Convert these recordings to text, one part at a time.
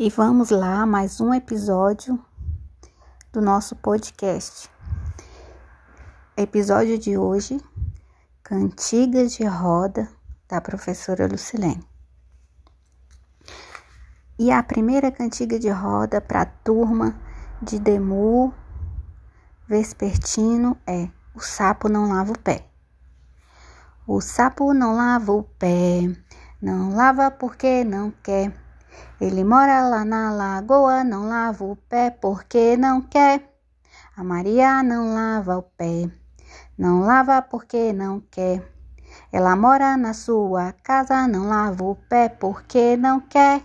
E vamos lá, mais um episódio do nosso podcast. Episódio de hoje, Cantigas de Roda, da professora Lucilene. E a primeira cantiga de roda para a turma de Demu Vespertino é O Sapo Não Lava o Pé. O sapo não lava o pé, não lava porque não quer ele mora lá na lagoa, não lava o pé porque não quer. A Maria não lava o pé, não lava porque não quer. Ela mora na sua casa, não lava o pé porque não quer.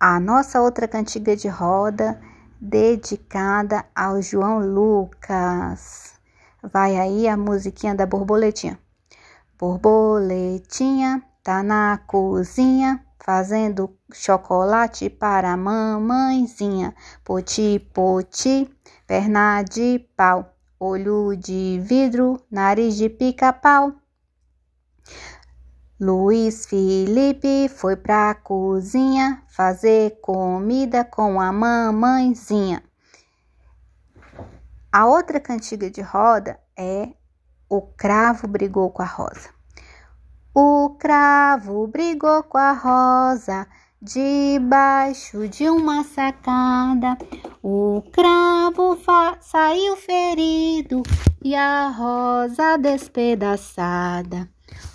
A nossa outra cantiga de roda, dedicada ao João Lucas. Vai aí a musiquinha da borboletinha. Borboletinha tá na cozinha fazendo chocolate para a mamãezinha. Poti, poti, perna de pau, olho de vidro, nariz de pica-pau. Luiz Felipe foi pra cozinha fazer comida com a mamãezinha. A outra cantiga de roda é O cravo brigou com a rosa. O cravo brigou com a rosa debaixo de uma sacada. O cravo saiu ferido e a rosa despedaçada.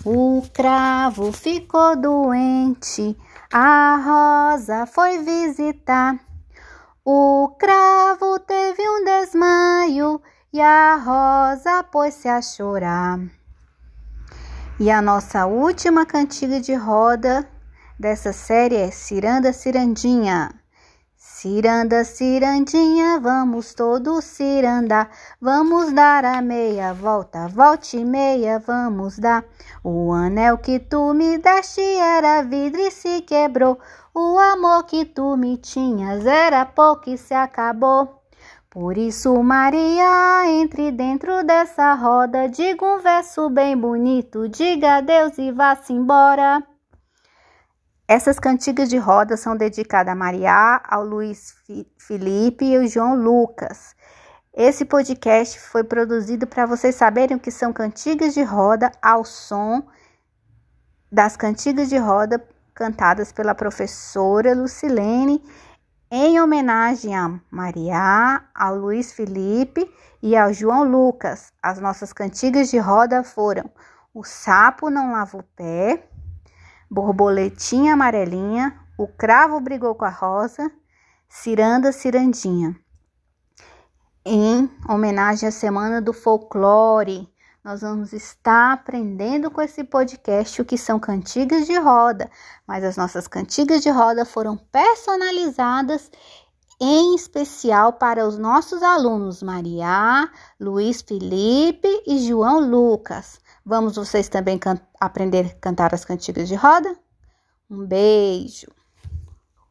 O cravo ficou doente, a rosa foi visitar. O cravo teve um desmaio e a rosa pôs-se a chorar. E a nossa última cantiga de roda dessa série é Ciranda Cirandinha. Ciranda, cirandinha, vamos todos cirandar, vamos dar a meia volta, volte e meia, vamos dar. O anel que tu me deste era vidro e se quebrou, o amor que tu me tinhas era pouco e se acabou. Por isso, Maria, entre dentro dessa roda, diga um verso bem bonito, diga adeus e vá-se embora. Essas cantigas de roda são dedicadas a Maria, ao Luiz Felipe e ao João Lucas. Esse podcast foi produzido para vocês saberem o que são cantigas de roda ao som das cantigas de roda cantadas pela professora Lucilene em homenagem a Maria, ao Luiz Felipe e ao João Lucas. As nossas cantigas de roda foram O Sapo Não Lava o Pé, Borboletinha Amarelinha, O Cravo Brigou com a Rosa, Ciranda Cirandinha. Em homenagem à Semana do Folclore, nós vamos estar aprendendo com esse podcast o que são cantigas de roda, mas as nossas cantigas de roda foram personalizadas em especial para os nossos alunos Maria, Luiz Felipe e João Lucas. Vamos vocês também can aprender a cantar as cantigas de roda? Um beijo!